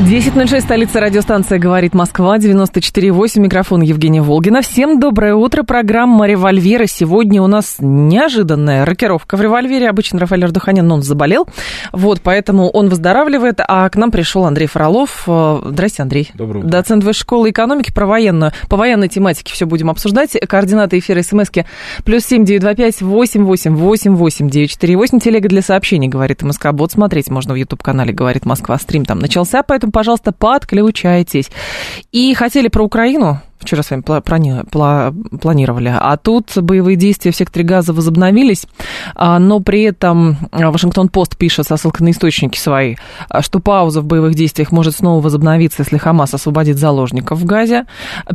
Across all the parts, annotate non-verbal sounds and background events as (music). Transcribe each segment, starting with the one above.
10.06, столица радиостанция «Говорит Москва», 94.8, микрофон Евгения Волгина. Всем доброе утро, программа «Револьвера». Сегодня у нас неожиданная рокировка в «Револьвере». Обычно Рафаэль Ардуханян, но он заболел, вот, поэтому он выздоравливает, а к нам пришел Андрей Фролов. Здрасте, Андрей. Доброе утро. Доцент Высшей школы экономики про военную. По военной тематике все будем обсуждать. Координаты эфира смски плюс семь девять два пять восемь восемь восемь восемь девять четыре восемь. Телега для сообщений, говорит МСК Бот. Смотреть можно в YouTube-канале «Говорит Москва». Стрим там начался, поэтому пожалуйста, подключайтесь. И хотели про Украину, вчера с вами плани- планировали, а тут боевые действия в секторе газа возобновились, а, но при этом Вашингтон-Пост пишет со ссылкой на источники свои, что пауза в боевых действиях может снова возобновиться, если Хамас освободит заложников в Газе.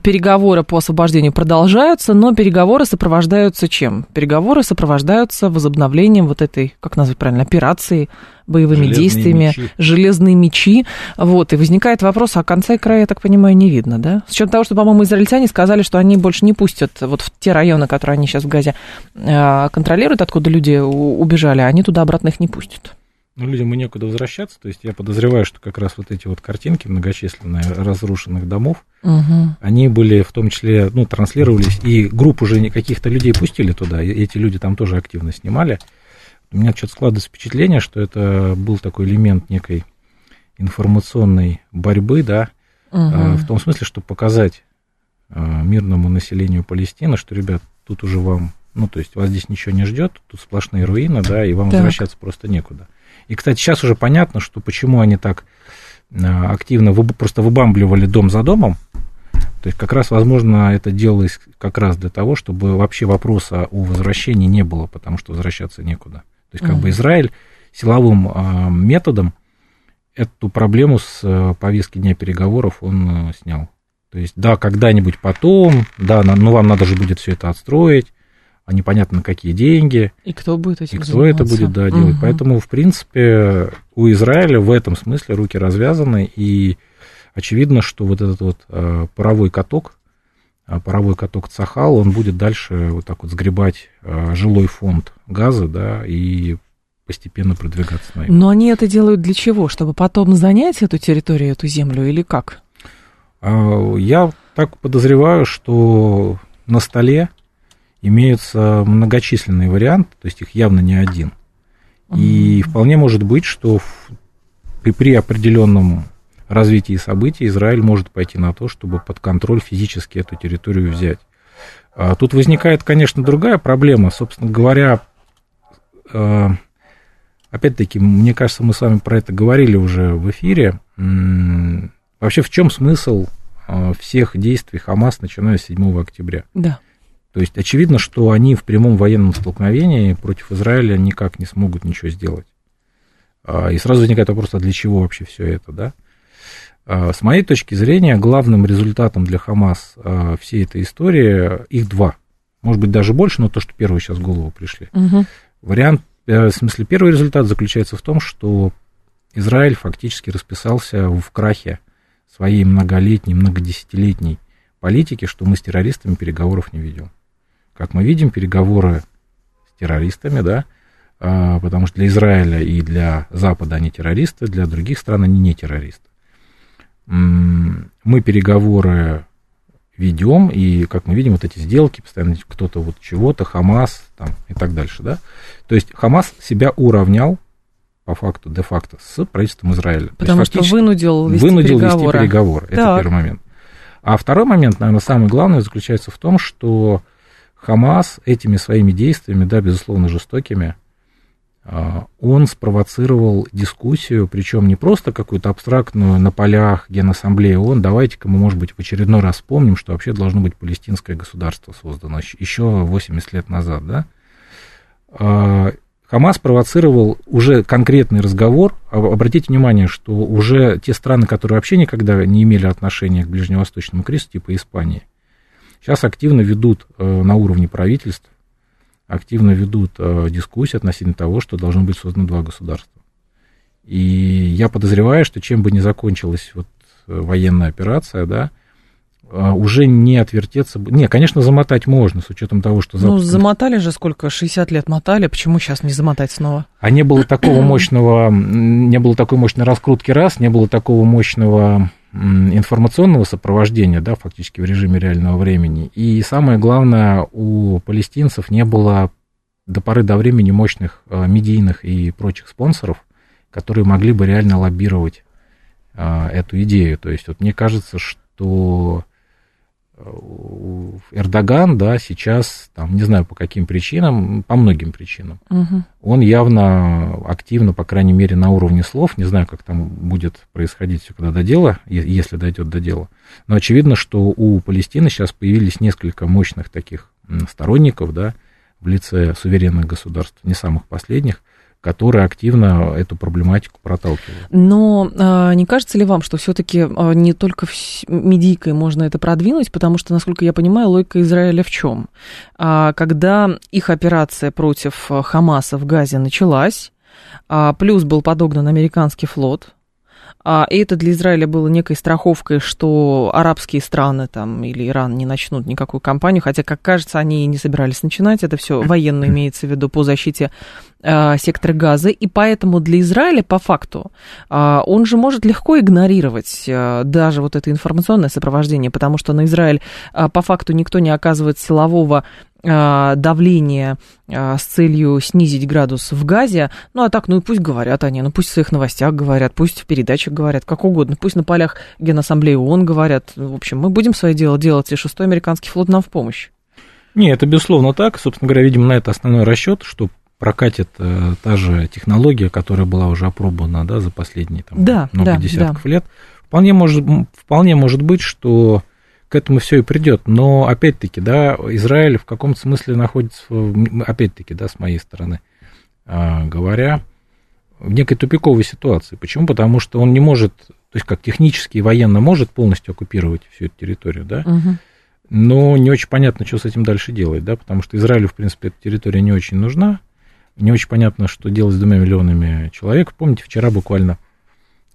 Переговоры по освобождению продолжаются, но переговоры сопровождаются чем? Переговоры сопровождаются возобновлением вот этой, как назвать правильно, операции боевыми железные действиями, мечи. железные мечи. Вот, и возникает вопрос, а конца и края, я так понимаю, не видно, да? С учетом того, что, по-моему, израильтяне сказали, что они больше не пустят вот в те районы, которые они сейчас в Газе э, контролируют, откуда люди убежали, они туда обратно их не пустят. Ну, людям и некуда возвращаться, то есть я подозреваю, что как раз вот эти вот картинки многочисленные разрушенных домов, угу. они были в том числе, ну, транслировались, и групп уже каких-то людей пустили туда, и эти люди там тоже активно снимали, у меня что-то складывается впечатление, что это был такой элемент некой информационной борьбы, да, угу. в том смысле, чтобы показать мирному населению Палестины, что, ребят, тут уже вам, ну, то есть вас здесь ничего не ждет, тут сплошные руины, да, и вам так. возвращаться просто некуда. И, кстати, сейчас уже понятно, что почему они так а, активно просто выбамбливали дом за домом, то есть как раз, возможно, это делалось как раз для того, чтобы вообще вопроса о возвращении не было, потому что возвращаться некуда. То есть как mm бы Израиль силовым а, методом эту проблему с повестки дня переговоров он снял. То есть, да, когда-нибудь потом, да, но ну, вам надо же будет все это отстроить, а непонятно на какие деньги. И кто будет этим И кто заниматься. это будет, да, делать. Угу. Поэтому, в принципе, у Израиля в этом смысле руки развязаны, и очевидно, что вот этот вот а, паровой каток, а, паровой каток Цахал, он будет дальше вот так вот сгребать а, жилой фонд газа, да, и постепенно продвигаться на его. Но они это делают для чего? Чтобы потом занять эту территорию, эту землю или как? А, я так подозреваю, что на столе имеются многочисленные варианты, то есть их явно не один. И вполне может быть, что при, при определенном развитии событий Израиль может пойти на то, чтобы под контроль физически эту территорию взять. А тут возникает, конечно, другая проблема. Собственно говоря, а, опять-таки, мне кажется, мы с вами про это говорили уже в эфире. Вообще, в чем смысл а, всех действий Хамас, начиная с 7 октября? Да. То есть очевидно, что они в прямом военном столкновении против Израиля никак не смогут ничего сделать. И сразу возникает вопрос, а для чего вообще все это, да? А, с моей точки зрения, главным результатом для Хамас а, всей этой истории их два. Может быть, даже больше, но то, что первые сейчас в голову пришли. Угу. Вариант, э, в смысле, первый результат заключается в том, что Израиль фактически расписался в крахе своей многолетней, многодесятилетней политики, что мы с террористами переговоров не ведем. Как мы видим, переговоры с террористами, да, а, потому что для Израиля и для Запада они террористы, для других стран они не террористы мы переговоры ведем, и, как мы видим, вот эти сделки, постоянно кто-то вот чего-то, Хамас там, и так дальше, да. То есть Хамас себя уравнял по факту, де-факто, с правительством Израиля. Потому что вынудил вести вынудил переговоры. вести переговоры. Это первый момент. А второй момент, наверное, самый главный заключается в том, что Хамас этими своими действиями, да, безусловно, жестокими, а, он спровоцировал дискуссию, причем не просто какую-то абстрактную на полях Генассамблеи ООН, давайте-ка мы, может быть, в очередной раз вспомним, что вообще должно быть палестинское государство создано еще 80 лет назад, да? А, Хамас провоцировал уже конкретный разговор. Обратите внимание, что уже те страны, которые вообще никогда не имели отношения к ближневосточному кризису, типа Испании, сейчас активно ведут э, на уровне правительств активно ведут э, дискуссии относительно того, что должно быть создано два государства. И я подозреваю, что чем бы ни закончилась вот военная операция, да, а, уже не отвертеться. Не, конечно, замотать можно, с учетом того, что... Запуск... Ну, замотали же сколько, 60 лет мотали, почему сейчас не замотать снова? А не было такого (clears throat) мощного, не было такой мощной раскрутки раз, не было такого мощного информационного сопровождения, да, фактически в режиме реального времени. И самое главное, у палестинцев не было до поры до времени мощных а, медийных и прочих спонсоров, которые могли бы реально лоббировать а, эту идею. То есть вот мне кажется, что Эрдоган, да, сейчас, там, не знаю по каким причинам, по многим причинам, угу. он явно активно, по крайней мере, на уровне слов, не знаю, как там будет происходить все, когда до дела, если дойдет до дела, но очевидно, что у Палестины сейчас появились несколько мощных таких сторонников, да, в лице суверенных государств, не самых последних, которые активно эту проблематику проталкивают. Но а, не кажется ли вам, что все-таки а, не только медийкой можно это продвинуть, потому что, насколько я понимаю, логика Израиля в чем? А, когда их операция против Хамаса в Газе началась, плюс был подогнан американский флот, и это для Израиля было некой страховкой, что арабские страны там или Иран не начнут никакую кампанию, хотя, как кажется, они и не собирались начинать. Это все военно имеется в виду по защите э, сектора газа. И поэтому для Израиля, по факту, э, он же может легко игнорировать э, даже вот это информационное сопровождение, потому что на Израиль э, по факту никто не оказывает силового а, давление а, с целью снизить градус в газе. Ну, а так, ну и пусть говорят они, ну пусть в своих новостях говорят, пусть в передачах говорят, как угодно, пусть на полях Генассамблеи ООН говорят. В общем, мы будем свое дело делать, и шестой американский флот нам в помощь. Не, это безусловно так. Собственно говоря, видимо, на это основной расчет, что прокатит э, та же технология, которая была уже опробована да, за последние там, да, много да, десятков да. лет. Вполне может, вполне может быть, что к этому все и придет. Но опять-таки, да, Израиль в каком-то смысле находится, опять-таки, да, с моей стороны а, говоря, в некой тупиковой ситуации. Почему? Потому что он не может, то есть как технически и военно может полностью оккупировать всю эту территорию, да, угу. но не очень понятно, что с этим дальше делать, да, потому что Израилю, в принципе, эта территория не очень нужна, не очень понятно, что делать с двумя миллионами человек. Помните, вчера буквально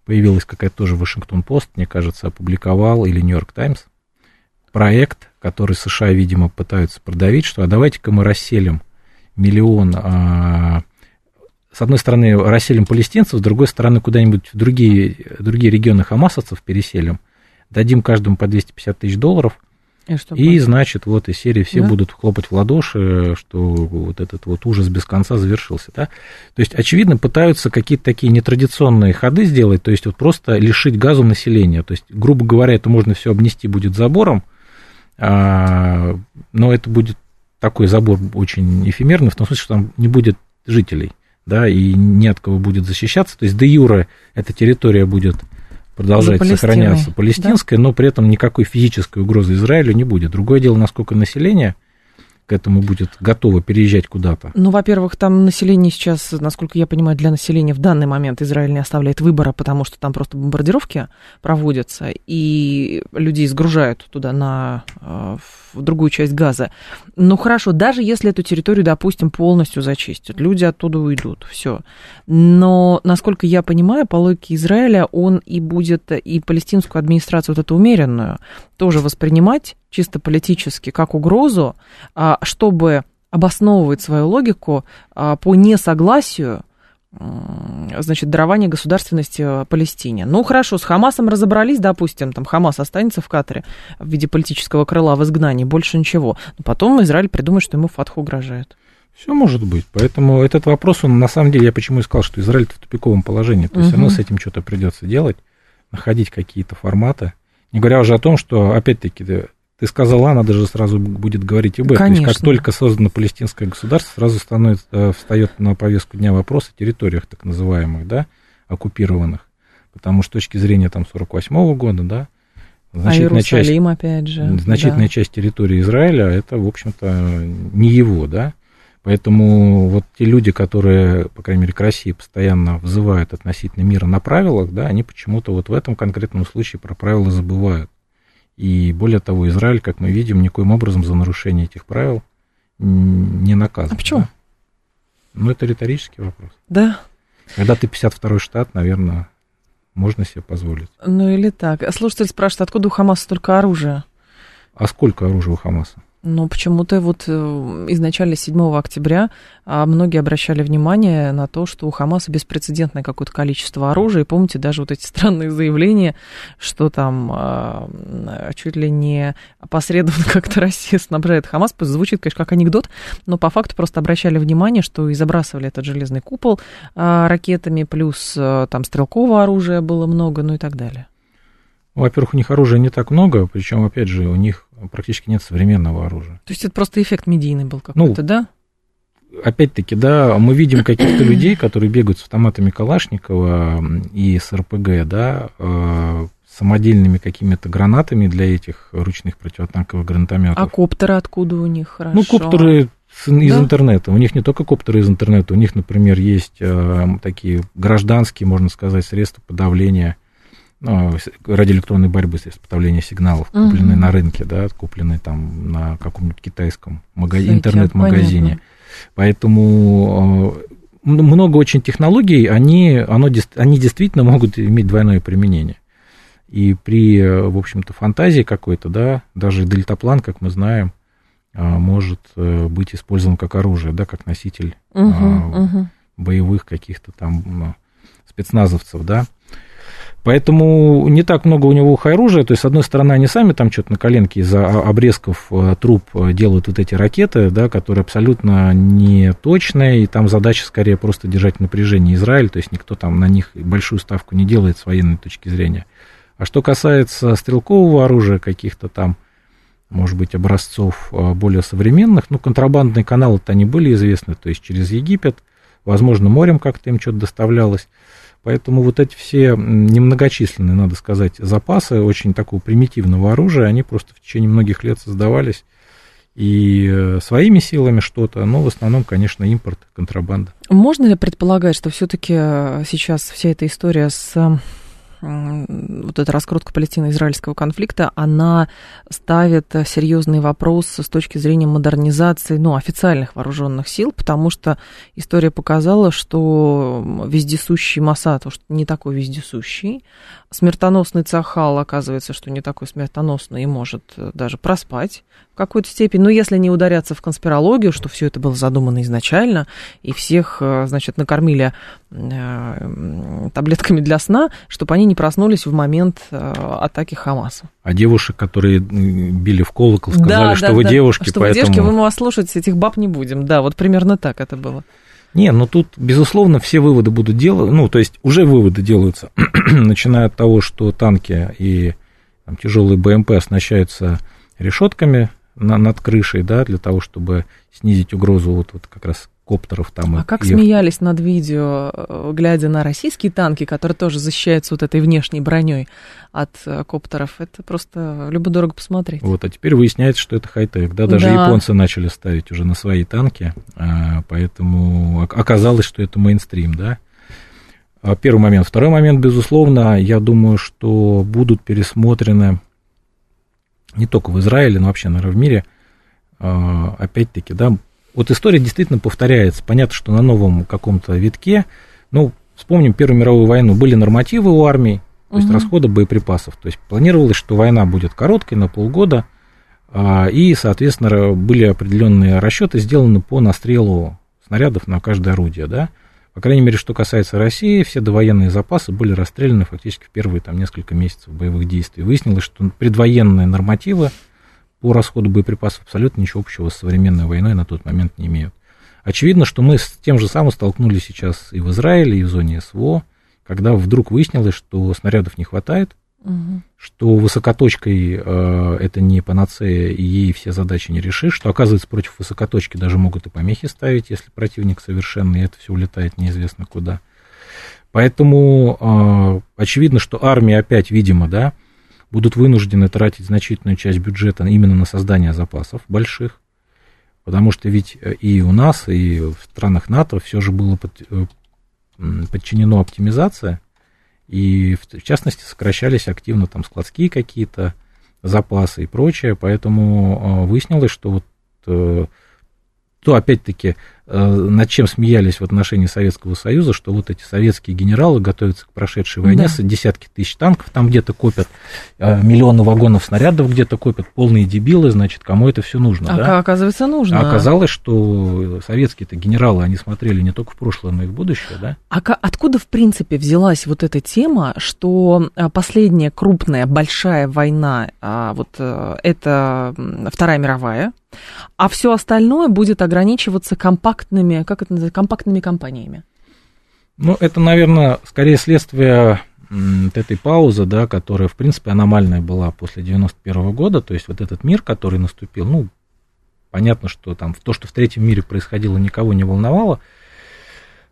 появилась какая-то тоже Вашингтон-Пост, мне кажется, опубликовал, или Нью-Йорк Таймс, проект, который США, видимо, пытаются продавить, что а давайте-ка мы расселим миллион, а, с одной стороны, расселим палестинцев, с другой стороны, куда-нибудь в другие, другие регионы хамасовцев переселим, дадим каждому по 250 тысяч долларов – и, что и значит, вот из серии все да? будут хлопать в ладоши, что вот этот вот ужас без конца завершился. Да? То есть, очевидно, пытаются какие-то такие нетрадиционные ходы сделать, то есть вот просто лишить газу населения. То есть, грубо говоря, это можно все обнести будет забором, но это будет такой забор очень эфемерный, в том смысле, что там не будет жителей, да, и не от кого будет защищаться. То есть, де юре эта территория будет продолжать сохраняться палестинская, да? но при этом никакой физической угрозы Израилю не будет. Другое дело, насколько население к этому будет готово переезжать куда-то? Ну, во-первых, там население сейчас, насколько я понимаю, для населения в данный момент Израиль не оставляет выбора, потому что там просто бомбардировки проводятся, и людей сгружают туда на, э, в другую часть Газа. Ну, хорошо, даже если эту территорию, допустим, полностью зачистят, люди оттуда уйдут, все. Но, насколько я понимаю, по логике Израиля, он и будет и палестинскую администрацию вот эту умеренную тоже воспринимать чисто политически как угрозу, а, чтобы обосновывать свою логику а, по несогласию значит, дарование государственности Палестине. Ну, хорошо, с Хамасом разобрались, допустим, там Хамас останется в Катаре в виде политического крыла в изгнании, больше ничего. Но потом Израиль придумает, что ему Фатх угрожает. Все может быть. Поэтому этот вопрос, он на самом деле, я почему и сказал, что Израиль в тупиковом положении. То есть, угу. равно с этим что-то придется делать, находить какие-то форматы. Не говоря уже о том, что, опять-таки, ты сказала, надо же сразу будет говорить об этом. Конечно. То есть, как только создано палестинское государство, сразу становится, э, встает на повестку дня вопрос о территориях так называемых, да, оккупированных. Потому что с точки зрения там 48 года, да, значительная а часть, опять же. Значительная да. часть территории Израиля, это, в общем-то, не его, да. Поэтому вот те люди, которые, по крайней мере, к России постоянно взывают относительно мира на правилах, да, они почему-то вот в этом конкретном случае про правила забывают. И более того, Израиль, как мы видим, никоим образом за нарушение этих правил не наказан. А почему? Да? Ну, это риторический вопрос. Да. Когда ты 52-й штат, наверное, можно себе позволить. Ну или так. Слушатель спрашивает, откуда у Хамаса столько оружия? А сколько оружия у Хамаса? Ну, почему-то вот э, изначально 7 октября а, многие обращали внимание на то, что у Хамаса беспрецедентное какое-то количество оружия. И помните даже вот эти странные заявления, что там а, чуть ли не опосредованно (laughs) как-то Россия снабжает Хамас. Звучит, конечно, как анекдот, но по факту просто обращали внимание, что и забрасывали этот железный купол а, ракетами, плюс там стрелкового оружия было много, ну и так далее. Во-первых, у них оружия не так много, причем, опять же, у них практически нет современного оружия. То есть это просто эффект медийный был какой-то, ну, да? Опять-таки, да, мы видим каких-то людей, которые бегают с автоматами Калашникова и с РПГ, да, э, самодельными какими-то гранатами для этих ручных противотанковых гранатометов. А коптеры откуда у них? Хорошо. Ну, коптеры из да? интернета. У них не только коптеры из интернета, у них, например, есть э, такие гражданские, можно сказать, средства подавления радиоэлектронной борьбы, средств подавления сигналов, угу. купленные на рынке, да, купленные там на каком-нибудь китайском магаз... интернет-магазине. Поэтому э, много очень технологий, они, оно, они действительно могут иметь двойное применение. И при, в общем-то, фантазии какой-то, да, даже дельтаплан, как мы знаем, э, может э, быть использован как оружие, да, как носитель угу, угу. боевых каких-то там спецназовцев, да. Поэтому не так много у него оружия. То есть, с одной стороны, они сами там что-то на коленке из-за обрезков э, труб э, делают вот эти ракеты, да, которые абсолютно не точные, и там задача скорее просто держать напряжение Израиль, то есть никто там на них большую ставку не делает с военной точки зрения. А что касается стрелкового оружия, каких-то там, может быть, образцов э, более современных, ну, контрабандные каналы-то они были известны, то есть через Египет, возможно, морем как-то им что-то доставлялось. Поэтому вот эти все немногочисленные, надо сказать, запасы очень такого примитивного оружия, они просто в течение многих лет создавались и э, своими силами что-то, но в основном, конечно, импорт, контрабанда. Можно ли предполагать, что все-таки э, сейчас вся эта история с вот эта раскрутка палестино-израильского конфликта, она ставит серьезный вопрос с точки зрения модернизации ну, официальных вооруженных сил, потому что история показала, что вездесущий Масад уж не такой вездесущий, смертоносный Цахал оказывается, что не такой смертоносный и может даже проспать какой-то степени, но если не ударяться в конспирологию, что все это было задумано изначально, и всех, э, значит, накормили э, таблетками для сна, чтобы они не проснулись в момент э, атаки Хамаса. А девушек, которые били в колокол, сказали, да, что да, вы да. девушки, что поэтому... вы девушки, мы вас слушать этих баб не будем. Да, вот примерно так это было. Не, ну тут, безусловно, все выводы будут делать, ну, то есть уже выводы делаются, (clears throat) начиная от того, что танки и там, тяжелые БМП оснащаются решетками на, над крышей, да, для того, чтобы снизить угрозу вот, вот как раз коптеров там. А как смеялись над видео, э, глядя на российские танки, которые тоже защищаются вот этой внешней броней от э, коптеров. Это просто любо-дорого посмотреть. Вот, а теперь выясняется, что это хай-тек. Да, даже да. японцы начали ставить уже на свои танки, а, поэтому оказалось, что это мейнстрим, да. А, первый момент. Второй момент, безусловно, я думаю, что будут пересмотрены не только в Израиле, но вообще, наверное, в мире, а, опять-таки, да, вот история действительно повторяется. Понятно, что на новом каком-то витке, ну, вспомним Первую мировую войну, были нормативы у армии, то есть угу. расхода боеприпасов. То есть планировалось, что война будет короткой, на полгода, а, и, соответственно, были определенные расчеты сделаны по настрелу снарядов на каждое орудие, да. По крайней мере, что касается России, все довоенные запасы были расстреляны фактически в первые там, несколько месяцев боевых действий. Выяснилось, что предвоенные нормативы по расходу боеприпасов абсолютно ничего общего с современной войной на тот момент не имеют. Очевидно, что мы с тем же самым столкнулись сейчас и в Израиле, и в зоне СВО, когда вдруг выяснилось, что снарядов не хватает, угу. что высокоточкой э, это не панацея, и ей все задачи не решишь, что, оказывается, против высокоточки даже могут и помехи ставить, если противник совершенный, и это все улетает неизвестно куда. Поэтому э, очевидно, что армия опять, видимо, да, будут вынуждены тратить значительную часть бюджета именно на создание запасов больших, потому что ведь э, и у нас, и в странах НАТО все же было под, э, подчинено оптимизация, и в частности сокращались активно там складские какие-то запасы и прочее, поэтому э, выяснилось, что вот то, опять-таки, э, над чем смеялись в отношении Советского Союза, что вот эти советские генералы готовятся к прошедшей войне, да. десятки тысяч танков там где-то копят, э, миллионы вагонов снарядов где-то копят, полные дебилы, значит, кому это все нужно, а да? оказывается, нужно. А оказалось, что советские-то генералы, они смотрели не только в прошлое, но и в будущее, да? А откуда, в принципе, взялась вот эта тема, что э, последняя крупная, большая война, а, вот это Вторая мировая, а все остальное будет ограничиваться компактными, как это называется, компактными компаниями. Ну, это, наверное, скорее следствие вот этой паузы, да, которая, в принципе, аномальная была после 91 года, то есть вот этот мир, который наступил, ну, понятно, что там то, что в третьем мире происходило, никого не волновало,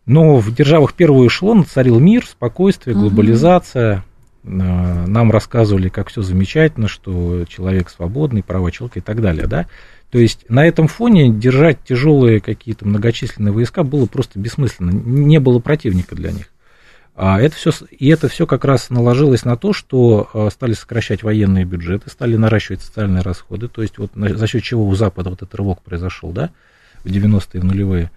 но в державах первого эшелона царил мир, спокойствие, глобализация, угу. нам рассказывали, как все замечательно, что человек свободный, права человека и так далее, да, то есть на этом фоне держать тяжелые какие-то многочисленные войска было просто бессмысленно, не было противника для них. А это все, и это все как раз наложилось на то, что а, стали сокращать военные бюджеты, стали наращивать социальные расходы, то есть вот за счет чего у Запада вот этот рывок произошел, да, в 90-е, в нулевые.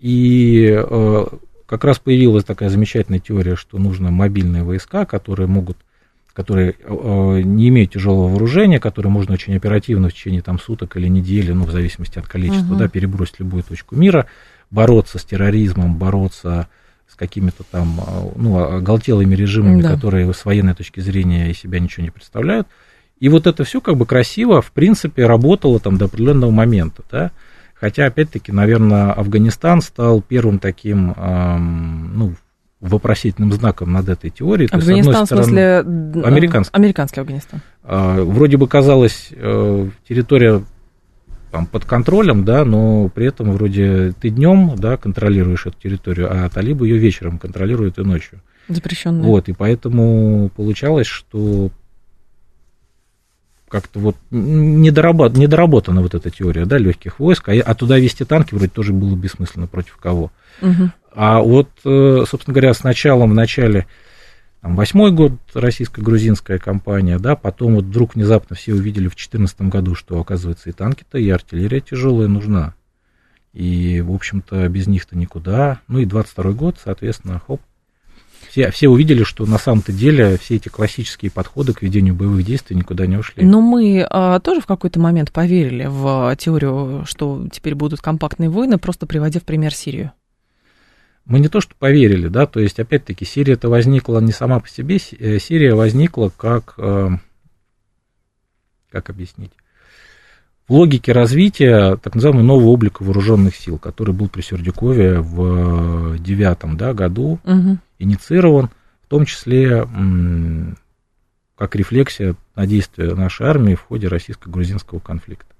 И а, как раз появилась такая замечательная теория, что нужно мобильные войска, которые могут которые э, не имеют тяжелого вооружения, которые можно очень оперативно в течение там, суток или недели, ну, в зависимости от количества, угу. да, перебросить любую точку мира, бороться с терроризмом, бороться с какими-то там, э, ну, оголтелыми режимами, да. которые с военной точки зрения из себя ничего не представляют. И вот это все как бы красиво, в принципе, работало там до определенного момента, да. Хотя, опять-таки, наверное, Афганистан стал первым таким, эм, ну, вопросительным знаком над этой теорией. Афганистан, То есть, в смысле... Американский. Американский Афганистан. А, вроде бы казалось, э, территория там, под контролем, да, но при этом вроде ты днем, да, контролируешь эту территорию, а талибы ее вечером контролируют и ночью. Запрещенная. Вот, и поэтому получалось, что как-то вот недоработ, недоработана вот эта теория, да, легких войск, а, а туда вести танки вроде тоже было бессмысленно против кого. Угу. А вот, э, собственно говоря, с началом, в начале, там, восьмой год российско-грузинская кампания, да, потом вот вдруг внезапно все увидели в 2014 году, что, оказывается, и танки-то, и артиллерия тяжелая нужна. И, в общем-то, без них-то никуда. Ну и 22 год, соответственно, хоп. Все, все увидели, что на самом-то деле все эти классические подходы к ведению боевых действий никуда не ушли. Но мы а, тоже в какой-то момент поверили в теорию, что теперь будут компактные войны, просто приводя в пример Сирию мы не то что поверили, да, то есть, опять-таки, Сирия это возникла не сама по себе, э, Сирия возникла как, э, как объяснить, в логике развития так называемого нового облика вооруженных сил, который был при Сердюкове в девятом да, году угу. инициирован, в том числе как рефлексия на действия нашей армии в ходе российско-грузинского конфликта.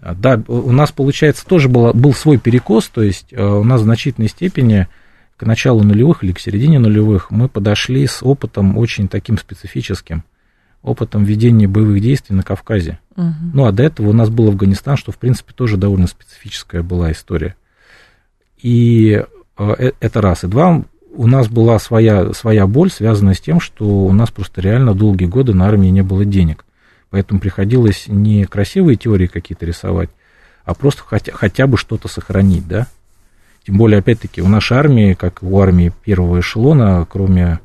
А, да, у нас, получается, тоже было, был свой перекос, то есть э, у нас в значительной степени к началу нулевых или к середине нулевых мы подошли с опытом очень таким специфическим, опытом ведения боевых действий на Кавказе. Угу. Ну, а до этого у нас был Афганистан, что, в принципе, тоже довольно специфическая была история. И э, э, это раз. И два, у нас была своя, своя боль, связанная с тем, что у нас просто реально долгие годы на армии не было денег. Поэтому приходилось не красивые теории какие-то рисовать, а просто хотя, хотя бы что-то сохранить, да. Тем более, опять-таки, у нашей армии, как у армии первого эшелона, кроме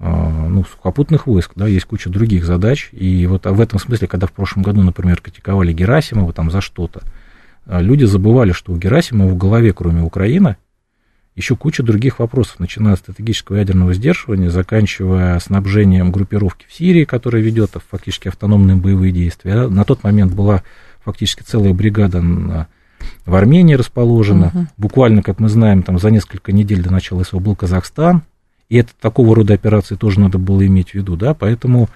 а, ну, сухопутных войск, да, есть куча других задач. И вот в этом смысле, когда в прошлом году, например, критиковали Герасимова там за что-то, а, люди забывали, что у Герасимова в голове, кроме Украины, еще куча других вопросов, начиная от стратегического ядерного сдерживания, заканчивая снабжением группировки в Сирии, которая ведет фактически автономные боевые действия. На тот момент была фактически целая бригада в Армении расположена. Угу. Буквально, как мы знаем, там за несколько недель до начала СВО был Казахстан. И это такого рода операции тоже надо было иметь в виду, да, поэтому...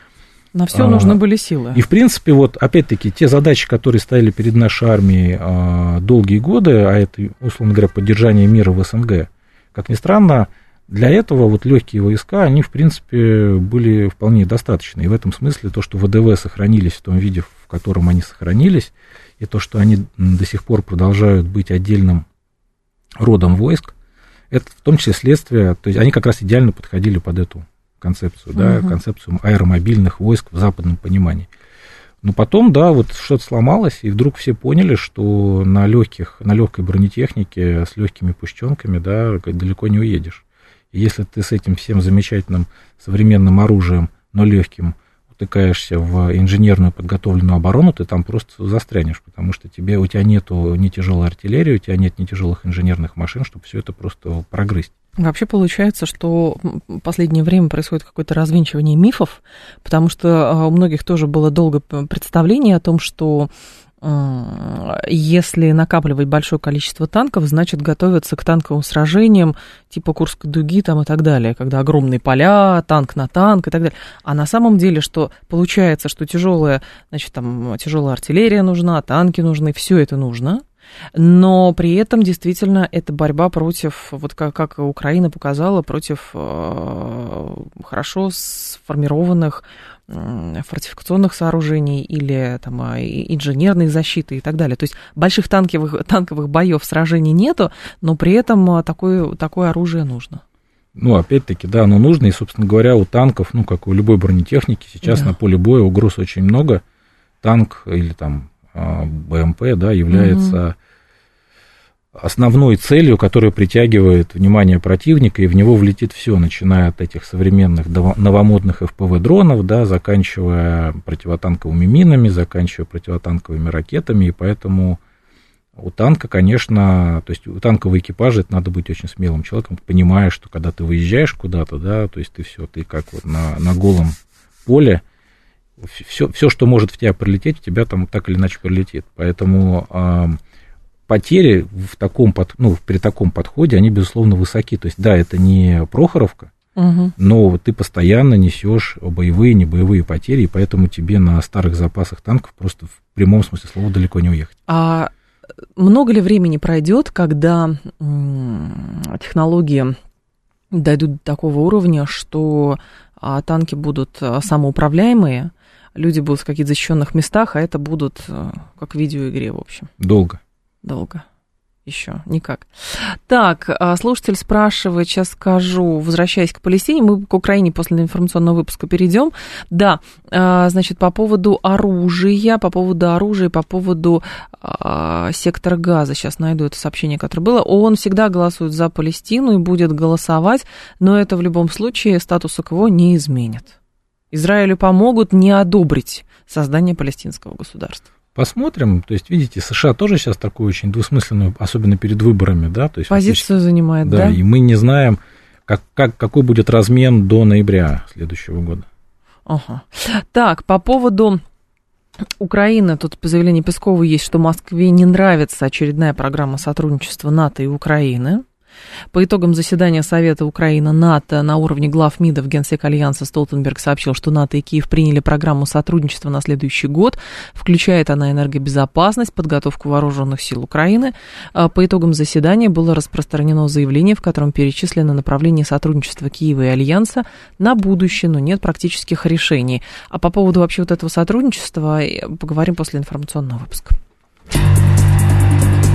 На все а, нужны были силы. И, в принципе, вот, опять-таки, те задачи, которые стояли перед нашей армией а, долгие годы, а это, условно говоря, поддержание мира в СНГ, как ни странно, для этого вот легкие войска, они, в принципе, были вполне достаточны. И в этом смысле то, что ВДВ сохранились в том виде, в котором они сохранились, и то, что они до сих пор продолжают быть отдельным родом войск, это в том числе следствие, то есть они как раз идеально подходили под эту концепцию, да, концепцию аэромобильных войск в западном понимании. Но потом, да, вот что-то сломалось, и вдруг все поняли, что на легких, на легкой бронетехнике с легкими пущенками, да, далеко не уедешь. И если ты с этим всем замечательным современным оружием, но легким, утыкаешься в инженерную подготовленную оборону, ты там просто застрянешь, потому что тебе, у тебя нету ни тяжелой артиллерии, у тебя нет ни тяжелых инженерных машин, чтобы все это просто прогрызть. Вообще получается, что в последнее время происходит какое-то развенчивание мифов, потому что а, у многих тоже было долго представление о том, что если накапливать большое количество танков, значит готовиться к танковым сражениям типа Курской дуги там и так далее, когда огромные поля, танк на танк и так далее. А на самом деле, что получается, что тяжелая, значит, там тяжелая артиллерия нужна, танки нужны, все это нужно, но при этом действительно это борьба против, вот как, как Украина показала, против э, хорошо сформированных фортификационных сооружений или там, а, инженерной защиты и так далее. То есть больших танковых, танковых боев, сражений нету, но при этом а, такое, такое оружие нужно. Ну, опять-таки, да, оно нужно, и, собственно говоря, у танков, ну, как у любой бронетехники, сейчас да. на поле боя угроз очень много. Танк или там а, БМП, да, является угу основной целью, которая притягивает внимание противника, и в него влетит все, начиная от этих современных новомодных ФПВ-дронов, да, заканчивая противотанковыми минами, заканчивая противотанковыми ракетами, и поэтому у танка, конечно, то есть у танкового экипажа это надо быть очень смелым человеком, понимая, что когда ты выезжаешь куда-то, да, то есть ты все, ты как вот на, на голом поле, все, все, что может в тебя прилететь, в тебя там так или иначе прилетит. Поэтому потери в таком, под, ну, при таком подходе, они, безусловно, высоки. То есть, да, это не Прохоровка, угу. но ты постоянно несешь боевые, не боевые потери, и поэтому тебе на старых запасах танков просто в прямом смысле слова далеко не уехать. А много ли времени пройдет, когда технологии дойдут до такого уровня, что а, танки будут а, самоуправляемые, люди будут в каких-то защищенных местах, а это будут а, как в видеоигре, в общем? Долго долго. Еще никак. Так, а, слушатель спрашивает, сейчас скажу, возвращаясь к Палестине, мы к Украине после информационного выпуска перейдем. Да, а, значит, по поводу оружия, по поводу оружия, по поводу а, сектора газа, сейчас найду это сообщение, которое было. ООН всегда голосует за Палестину и будет голосовать, но это в любом случае статуса КВО не изменит. Израилю помогут не одобрить создание палестинского государства. Посмотрим. То есть, видите, США тоже сейчас такую очень двусмысленную, особенно перед выборами, да, то есть позицию занимает, да, да. И мы не знаем, как, как, какой будет размен до ноября следующего года. Ага. Так, по поводу Украины, тут по заявлению Пескова есть, что Москве не нравится очередная программа сотрудничества НАТО и Украины. По итогам заседания Совета Украина-НАТО на уровне глав МИДов Генсек Альянса Столтенберг сообщил, что НАТО и Киев приняли программу сотрудничества на следующий год. Включает она энергобезопасность, подготовку вооруженных сил Украины. А по итогам заседания было распространено заявление, в котором перечислены направления сотрудничества Киева и Альянса на будущее, но нет практических решений. А по поводу вообще вот этого сотрудничества э, поговорим после информационного выпуска.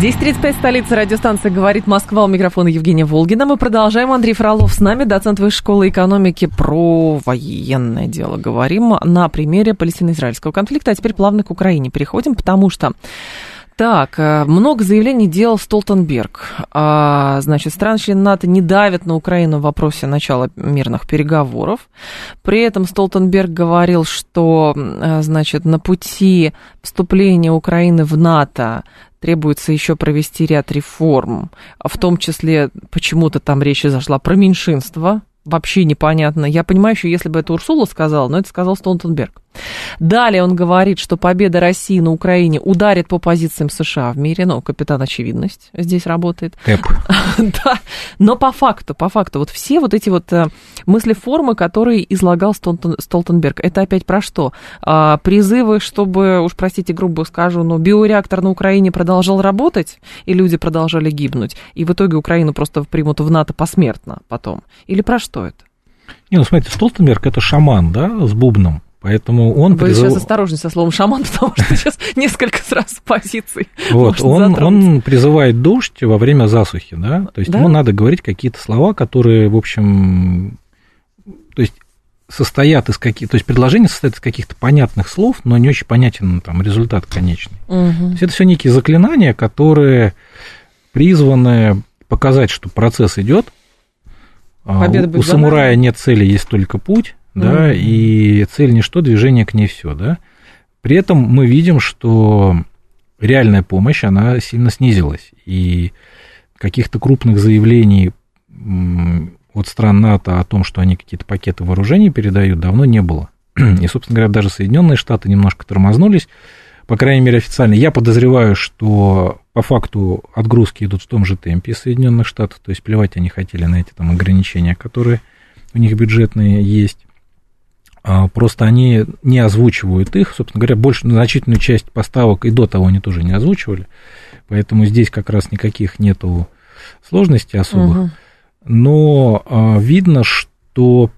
10.35, столица радиостанции «Говорит Москва». У микрофона Евгения Волгина. Мы продолжаем. Андрей Фролов с нами, доцент Высшей школы экономики. Про военное дело говорим на примере палестино-израильского конфликта. А теперь плавно к Украине переходим, потому что так, э, много заявлений делал Столтенберг. А, значит, страны-члены НАТО не давят на Украину в вопросе начала мирных переговоров. При этом Столтенберг говорил, что, э, значит, на пути вступления Украины в НАТО требуется еще провести ряд реформ, в том числе почему-то там речь зашла про меньшинство, вообще непонятно. Я понимаю еще, если бы это Урсула сказала, но это сказал Столтенберг. Далее он говорит, что победа России на Украине ударит по позициям США в мире. Ну, капитан очевидность здесь работает. Кэп. (laughs) да, но по факту, по факту, вот все вот эти вот э, мысли формы, которые излагал Столтенберг, это опять про что? А, призывы, чтобы, уж простите, грубо скажу, но биореактор на Украине продолжал работать, и люди продолжали гибнуть, и в итоге Украину просто примут в НАТО посмертно потом. Или про что это? Не, ну смотрите, Столтенберг это шаман, да, с бубном. Поэтому он Вы призыв... сейчас осторожней со словом шаман, (laughs) потому что сейчас несколько сразу позиций. Вот, он, он призывает дождь во время засухи, да, то есть да? ему надо говорить какие-то слова, которые, в общем, то есть состоят из каких то есть предложение состоит из каких-то понятных слов, но не очень понятен там результат конечный. Угу. То есть это все некие заклинания, которые призваны показать, что процесс идет. А Победа у, у самурая нет цели, есть только путь, да, и цель ничто, движение к ней все, да. При этом мы видим, что реальная помощь, она сильно снизилась, и каких-то крупных заявлений от стран НАТО о том, что они какие-то пакеты вооружений передают, давно не было. И, собственно говоря, даже Соединенные Штаты немножко тормознулись, по крайней мере, официально. Я подозреваю, что по факту отгрузки идут в том же темпе Соединенных Штатов, то есть плевать они хотели на эти там ограничения, которые у них бюджетные есть. А просто они не озвучивают их, собственно говоря, больше значительную часть поставок и до того они тоже не озвучивали, поэтому здесь как раз никаких нету сложностей особых. Угу но а, видно, что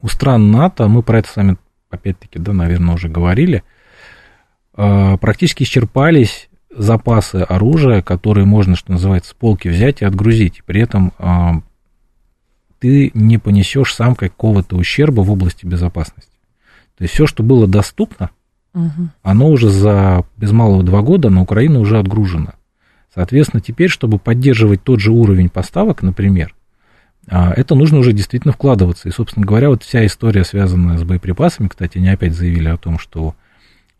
у стран НАТО, мы про это с вами, опять-таки, да, наверное, уже говорили, а, практически исчерпались запасы оружия, которые можно, что называется, с полки взять и отгрузить. При этом ты не понесешь сам какого-то ущерба в области безопасности. То есть все, что было доступно, угу. оно уже за без малого два года на Украину уже отгружено. Соответственно, теперь, чтобы поддерживать тот же уровень поставок, например, а, это нужно уже действительно вкладываться. И, собственно говоря, вот вся история, связанная с боеприпасами, кстати, они опять заявили о том, что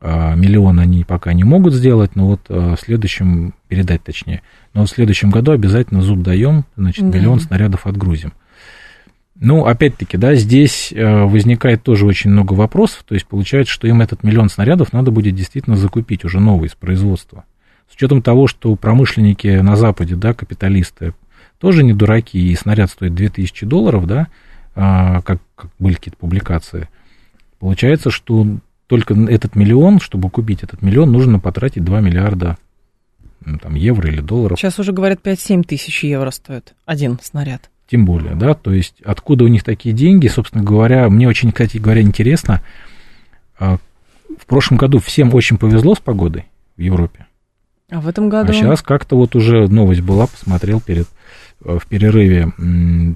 а, миллион они пока не могут сделать, но вот а, в следующем, передать точнее, но в следующем году обязательно зуб даем, значит, да. миллион снарядов отгрузим. Ну, опять-таки, да, здесь возникает тоже очень много вопросов, то есть получается, что им этот миллион снарядов надо будет действительно закупить уже новый из производства. С учетом того, что промышленники на Западе, да, капиталисты, тоже не дураки, и снаряд стоит 2000 долларов, да, а, как, как были какие-то публикации, получается, что только этот миллион, чтобы купить этот миллион, нужно потратить 2 миллиарда ну, там, евро или долларов. Сейчас уже говорят 5-7 тысяч евро стоит один снаряд. Тем более, да, то есть откуда у них такие деньги, собственно говоря, мне очень, кстати говоря, интересно, а, в прошлом году всем очень повезло с погодой в Европе. А в этом году? А сейчас как-то вот уже новость была, посмотрел перед э, в перерыве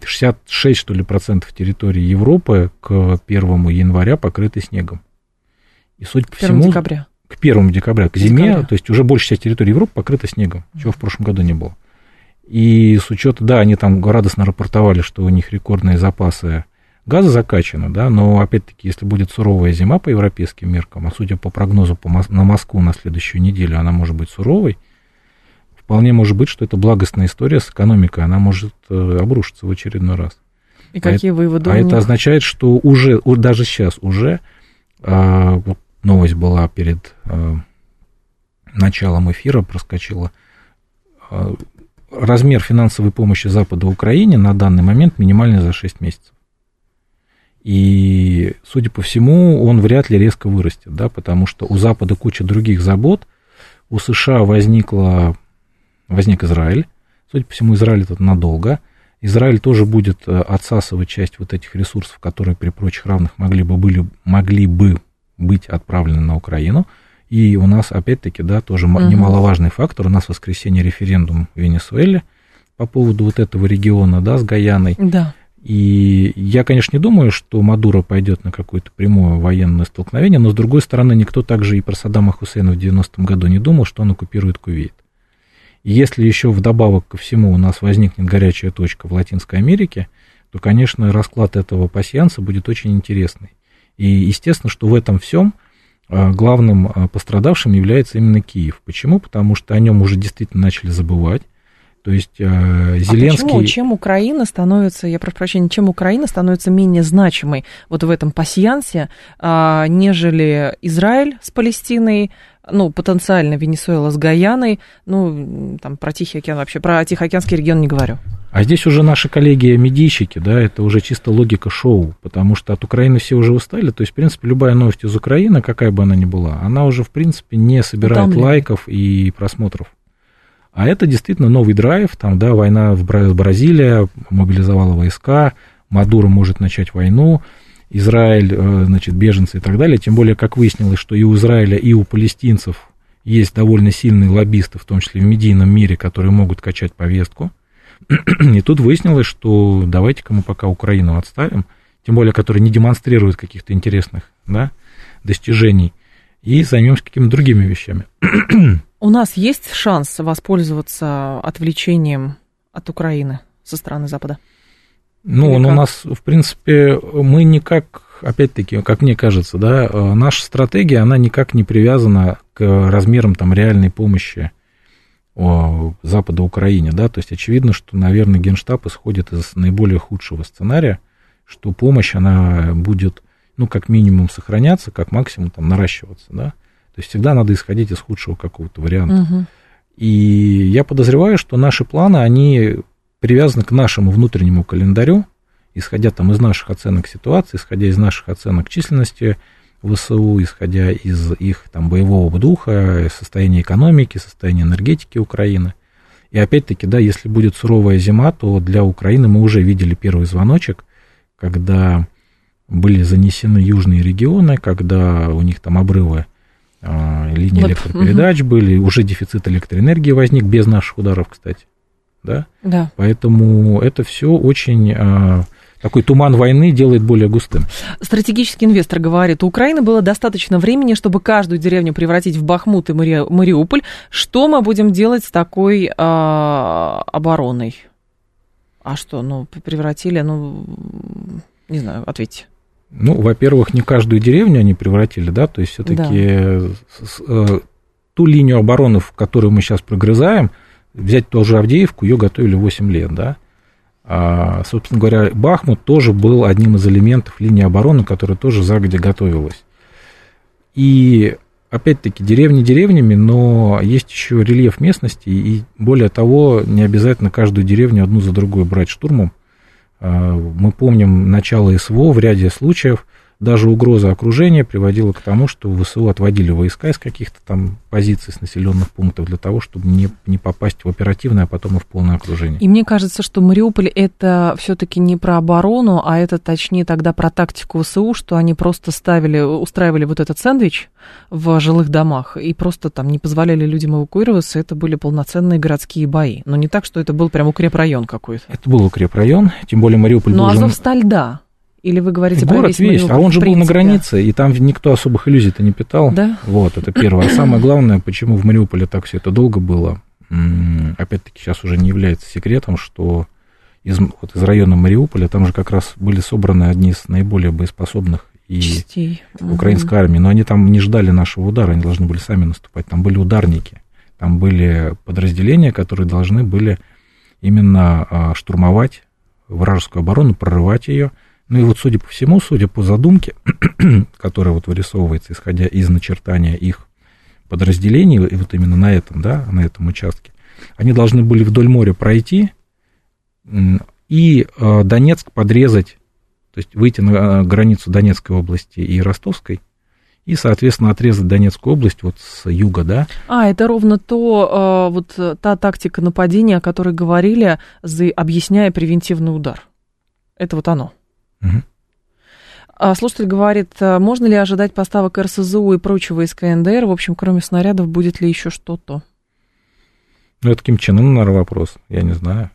66, что ли, процентов территории Европы к 1 января покрыты снегом. И суть по всему... декабря. К 1 декабря, к зиме, декабря. то есть уже большая часть территории Европы покрыта снегом, чего в прошлом году не было. И с учета, да, они там радостно рапортовали, что у них рекордные запасы газа закачано, да, но опять-таки, если будет суровая зима по европейским меркам, а судя по прогнозу по, на Москву на следующую неделю, она может быть суровой, вполне может быть, что это благостная история с экономикой, она может э, обрушиться в очередной раз. И а какие это, выводы? А это означает, что уже, даже сейчас уже, а, вот новость была перед а, началом эфира, проскочила, а, размер финансовой помощи Запада Украине на данный момент минимальный за 6 месяцев. И, судя по всему, он вряд ли резко вырастет, да, потому что у Запада куча других забот, у США возникла, возник Израиль, судя по всему, Израиль это надолго, Израиль тоже будет э, отсасывать часть вот этих ресурсов, которые при прочих равных могли бы, были, могли бы быть отправлены на Украину. И у нас, опять-таки, да, тоже угу. немаловажный фактор. У нас в воскресенье референдум в Венесуэле по поводу вот этого региона, да, с Гаяной. Да. И я, конечно, не думаю, что Мадуро пойдет на какое-то прямое военное столкновение, но, с другой стороны, никто также и про Саддама Хусейна в 90-м году не думал, что он оккупирует Кувейт. И если еще вдобавок ко всему у нас возникнет горячая точка в Латинской Америке, то, конечно, расклад этого пассианса будет очень интересный. И естественно, что в этом всем главным а, пострадавшим является именно Киев. Почему? Потому что о нем уже действительно начали забывать. То есть э, Зеленский... А почему? Чем Украина становится, я прошу прощения, чем Украина становится менее значимой вот в этом пассиансе, а, нежели Израиль с Палестиной, ну, потенциально Венесуэла с Гаяной, ну, там, про Тихий океан вообще, про Тихоокеанский регион не говорю. А здесь уже наши коллеги-медийщики, да, это уже чисто логика шоу, потому что от Украины все уже устали, то есть, в принципе, любая новость из Украины, какая бы она ни была, она уже, в принципе, не собирает Утомлен. лайков и просмотров. А это действительно новый драйв, там, да, война в Бразилии, мобилизовала войска, Мадуро может начать войну, Израиль, э, значит, беженцы и так далее. Тем более, как выяснилось, что и у Израиля, и у палестинцев есть довольно сильные лоббисты, в том числе в медийном мире, которые могут качать повестку. И тут выяснилось, что давайте-ка мы пока Украину отставим, тем более, которая не демонстрирует каких-то интересных да, достижений, и займемся какими-то другими вещами. У нас есть шанс воспользоваться отвлечением от Украины со стороны Запада? Ну, он у нас, в принципе, мы никак, опять-таки, как мне кажется, да, э, наша стратегия, она никак не привязана к размерам там реальной помощи Запада Украине, да, то есть очевидно, что, наверное, Генштаб исходит из наиболее худшего сценария, что помощь, она будет, ну, как минимум сохраняться, как максимум там наращиваться, да, то есть всегда надо исходить из худшего какого-то варианта. Угу. И я подозреваю, что наши планы, они привязаны к нашему внутреннему календарю, исходя там из наших оценок ситуации, исходя из наших оценок численности ВСУ, исходя из их там боевого духа, состояния экономики, состояния энергетики Украины. И опять-таки, да, если будет суровая зима, то для Украины мы уже видели первый звоночек, когда были занесены южные регионы, когда у них там обрывы э, линий вот, электропередач угу. были, уже дефицит электроэнергии возник без наших ударов, кстати да? Да. Поэтому это все очень а, такой туман войны делает более густым. Стратегический инвестор говорит, у Украины было достаточно времени, чтобы каждую деревню превратить в Бахмут и Мари... Мариуполь. Что мы будем делать с такой а, обороной? А что, ну, превратили, ну, не знаю, ответьте. Ну, во-первых, не каждую деревню они превратили, да, то есть все-таки да. Э, ту линию обороны, в которую мы сейчас прогрызаем, взять тоже Авдеевку, ее готовили 8 лет, да. А, собственно говоря, Бахмут тоже был одним из элементов линии обороны, которая тоже загодя готовилась. И опять-таки деревни деревнями, но есть еще рельеф местности, и более того, не обязательно каждую деревню одну за другой брать штурмом. А, мы помним начало СВО в ряде случаев, даже угроза окружения приводила к тому, что ВСУ отводили войска из каких-то там позиций с населенных пунктов для того, чтобы не, не попасть в оперативное, а потом и в полное окружение. И мне кажется, что Мариуполь это все-таки не про оборону, а это точнее тогда про тактику ВСУ, что они просто ставили, устраивали вот этот сэндвич в жилых домах и просто там не позволяли людям эвакуироваться. Это были полноценные городские бои. Но не так, что это был прям укрепрайон какой-то. Это был укрепрайон, тем более Мариуполь Но был... Но Азовсталь, да. Или вы говорите Город про весь весь, а он же был на границе, и там никто особых иллюзий-то не питал. Да? Вот, это первое. А самое главное, почему в Мариуполе так все это долго было, опять-таки сейчас уже не является секретом, что из, вот из района Мариуполя там же как раз были собраны одни из наиболее боеспособных и Частей. украинской армии, но они там не ждали нашего удара, они должны были сами наступать, там были ударники, там были подразделения, которые должны были именно а, штурмовать вражескую оборону, прорывать ее, ну и вот, судя по всему, судя по задумке, (clears throat) которая вот вырисовывается, исходя из начертания их подразделений, и вот именно на этом, да, на этом участке, они должны были вдоль моря пройти и э, Донецк подрезать, то есть выйти на э, границу Донецкой области и Ростовской, и, соответственно, отрезать Донецкую область вот с юга, да. А, это ровно то, э, вот та тактика нападения, о которой говорили, объясняя превентивный удар. Это вот оно. Угу. Слушатель говорит, а можно ли ожидать поставок РСЗУ и прочего из КНДР? В общем, кроме снарядов, будет ли еще что-то? Ну, это Ким Чен Ын, наверное, вопрос. Я не знаю.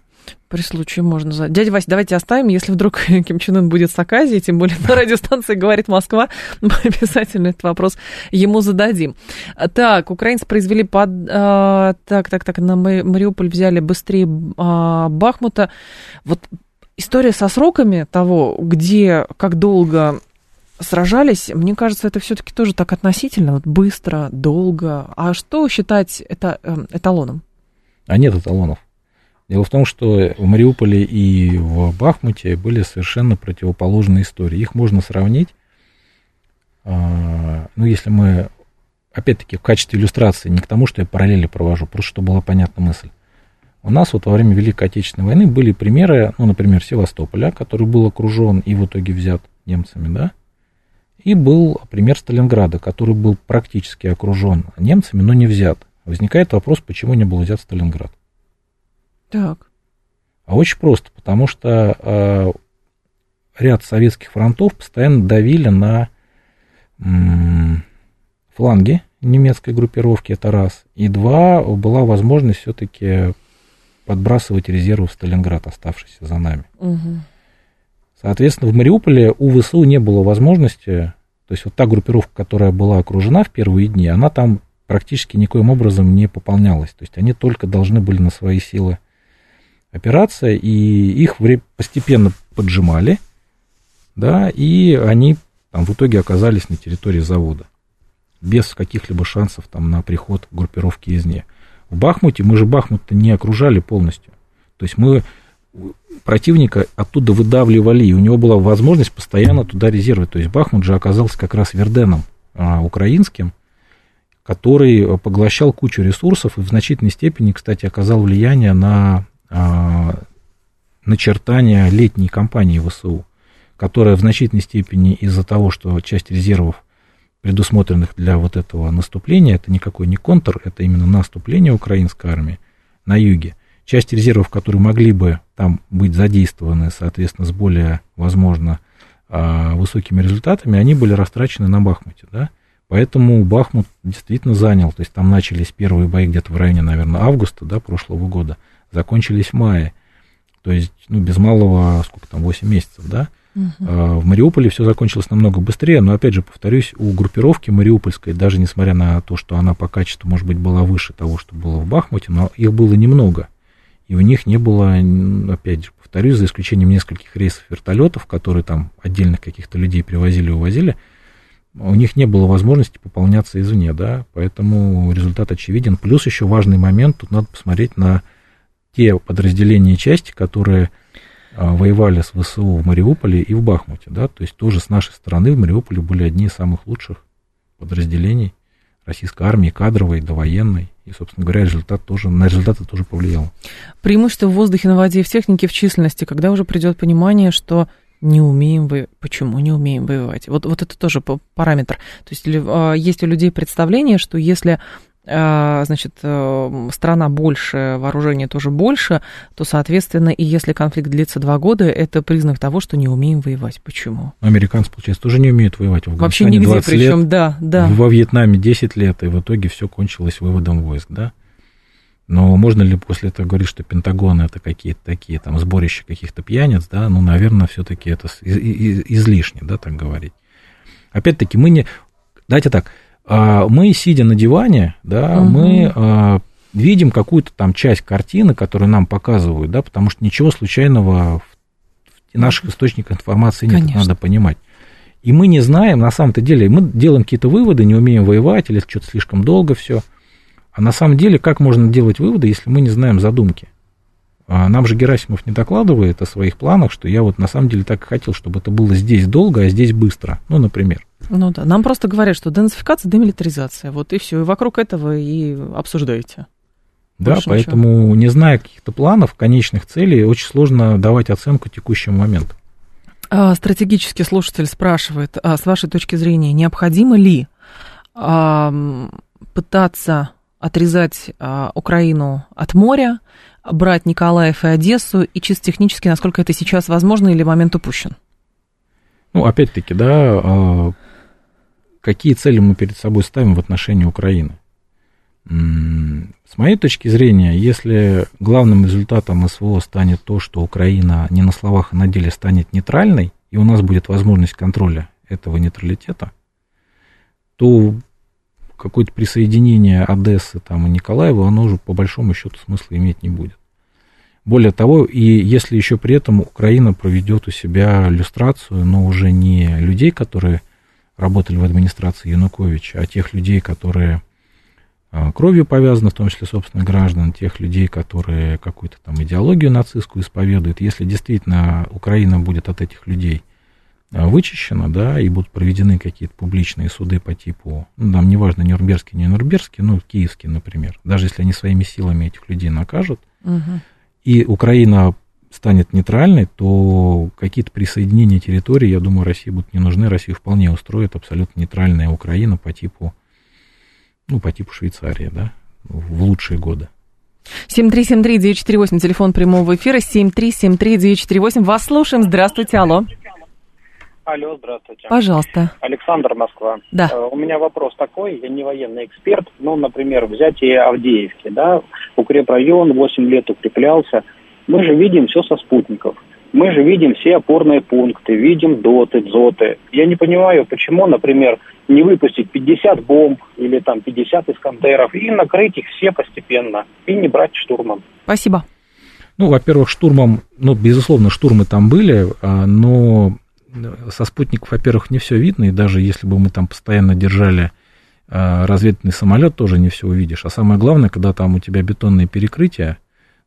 При случае можно... За... Дядя Вася, давайте оставим, если вдруг (laughs) Ким Чен Ын будет с Аказией, тем более на радиостанции «Говорит Москва», (laughs) мы обязательно этот вопрос ему зададим. Так, украинцы произвели под... А, так, так, так, на Мариуполь взяли быстрее а, Бахмута. Вот история со сроками того, где, как долго сражались, мне кажется, это все-таки тоже так относительно, вот быстро, долго. А что считать это, эм, эталоном? А нет эталонов. Дело в том, что в Мариуполе и в Бахмуте были совершенно противоположные истории. Их можно сравнить, а, ну, если мы, опять-таки, в качестве иллюстрации, не к тому, что я параллели провожу, просто чтобы была понятна мысль. У нас вот во время Великой Отечественной войны были примеры, ну, например, Севастополя, который был окружен и в итоге взят немцами, да, и был пример Сталинграда, который был практически окружен немцами, но не взят. Возникает вопрос, почему не был взят Сталинград. Так. А очень просто, потому что э, ряд советских фронтов постоянно давили на фланги немецкой группировки, это раз. И два, была возможность все-таки подбрасывать резервы в Сталинград, оставшиеся за нами. Угу. Соответственно, в Мариуполе у ВСУ не было возможности, то есть вот та группировка, которая была окружена в первые дни, она там практически никоим образом не пополнялась. То есть они только должны были на свои силы опираться, и их постепенно поджимали, да, и они там в итоге оказались на территории завода без каких-либо шансов там на приход группировки извне. В Бахмуте мы же Бахмут не окружали полностью. То есть мы противника оттуда выдавливали, и у него была возможность постоянно туда резервировать. То есть Бахмут же оказался как раз Верденом а, украинским, который поглощал кучу ресурсов и в значительной степени, кстати, оказал влияние на а, начертание летней кампании ВСУ, которая в значительной степени из-за того, что часть резервов предусмотренных для вот этого наступления, это никакой не контр, это именно наступление украинской армии на юге. Часть резервов, которые могли бы там быть задействованы, соответственно, с более, возможно, а, высокими результатами, они были растрачены на Бахмуте, да. Поэтому Бахмут действительно занял, то есть там начались первые бои где-то в районе, наверное, августа, да, прошлого года, закончились в мае, то есть, ну, без малого, сколько там, 8 месяцев, да. Угу. В Мариуполе все закончилось намного быстрее, но опять же повторюсь, у группировки мариупольской, даже несмотря на то, что она по качеству, может быть, была выше того, что было в Бахмуте, но их было немного. И у них не было, опять же, повторюсь, за исключением нескольких рейсов вертолетов, которые там отдельных каких-то людей привозили и увозили, у них не было возможности пополняться извне, да, поэтому результат очевиден. Плюс еще важный момент, тут надо посмотреть на те подразделения и части, которые а, воевали с ВСУ в Мариуполе и в Бахмуте, да, то есть тоже с нашей стороны в Мариуполе были одни из самых лучших подразделений российской армии, кадровой, довоенной, и, собственно говоря, результат тоже, на результаты тоже повлиял. Преимущество в воздухе, на воде и в технике, в численности, когда уже придет понимание, что не умеем вы, почему не умеем воевать? Вот, вот это тоже параметр. То есть а, есть у людей представление, что если а, значит, э, страна больше, вооружение тоже больше, то, соответственно, и если конфликт длится два года, это признак того, что не умеем воевать. Почему? Американцы, получается, тоже не умеют воевать. В Вообще нигде, причем, лет, да, да. Во Вьетнаме 10 лет, и в итоге все кончилось выводом войск, да? Но можно ли после этого говорить, что Пентагон это какие-то такие там сборища каких-то пьяниц, да? Ну, наверное, все-таки это излишне, да, так говорить. Опять-таки, мы не... Давайте так, а, мы, сидя на диване, да, угу. мы а, видим какую-то там часть картины, которую нам показывают, да, потому что ничего случайного в наших источниках информации нет, Конечно. надо понимать. И мы не знаем, на самом-то деле, мы делаем какие-то выводы, не умеем воевать, или что-то слишком долго все. А на самом деле, как можно делать выводы, если мы не знаем задумки? А нам же Герасимов не докладывает о своих планах, что я вот на самом деле так и хотел, чтобы это было здесь долго, а здесь быстро. Ну, например. Ну да, нам просто говорят, что денацификация, демилитаризация, вот и все, и вокруг этого и обсуждаете. Да, Больше поэтому, ничего. не зная каких-то планов, конечных целей, очень сложно давать оценку текущему моменту. А, стратегический слушатель спрашивает, а с вашей точки зрения, необходимо ли а, пытаться отрезать а, Украину от моря, брать Николаев и Одессу, и чисто технически, насколько это сейчас возможно или момент упущен? Ну, опять-таки, да, а, какие цели мы перед собой ставим в отношении Украины. С моей точки зрения, если главным результатом СВО станет то, что Украина не на словах, а на деле станет нейтральной, и у нас будет возможность контроля этого нейтралитета, то какое-то присоединение Одессы там, и Николаева, оно уже по большому счету смысла иметь не будет. Более того, и если еще при этом Украина проведет у себя иллюстрацию, но уже не людей, которые работали в администрации Януковича, а тех людей, которые а, кровью повязаны, в том числе, собственно, граждан, тех людей, которые какую-то там идеологию нацистскую исповедуют. Если действительно Украина будет от этих людей а, вычищена, да, и будут проведены какие-то публичные суды по типу, ну, нам неважно, Нюрнбергский, не Нюрнбергский, ну, Киевский, например, даже если они своими силами этих людей накажут, угу. и Украина станет нейтральной, то какие-то присоединения территории, я думаю, России будут не нужны. Россию вполне устроит абсолютно нейтральная Украина по типу, ну, по типу Швейцарии, да, в лучшие годы. 7373948, телефон прямого эфира, 7373948. Вас слушаем. Здравствуйте, алло. Алло, здравствуйте. Пожалуйста. Александр, Москва. Да. Э, у меня вопрос такой, я не военный эксперт, ну, например, взятие Авдеевки, да, укрепрайон 8 лет укреплялся. Мы же видим все со спутников. Мы же видим все опорные пункты, видим доты, дзоты. Я не понимаю, почему, например, не выпустить 50 бомб или там 50 искандеров и накрыть их все постепенно, и не брать штурмом. Спасибо. Ну, во-первых, штурмом, ну, безусловно, штурмы там были, а, но со спутников, во-первых, не все видно, и даже если бы мы там постоянно держали а, разведывательный самолет, тоже не все увидишь. А самое главное, когда там у тебя бетонные перекрытия,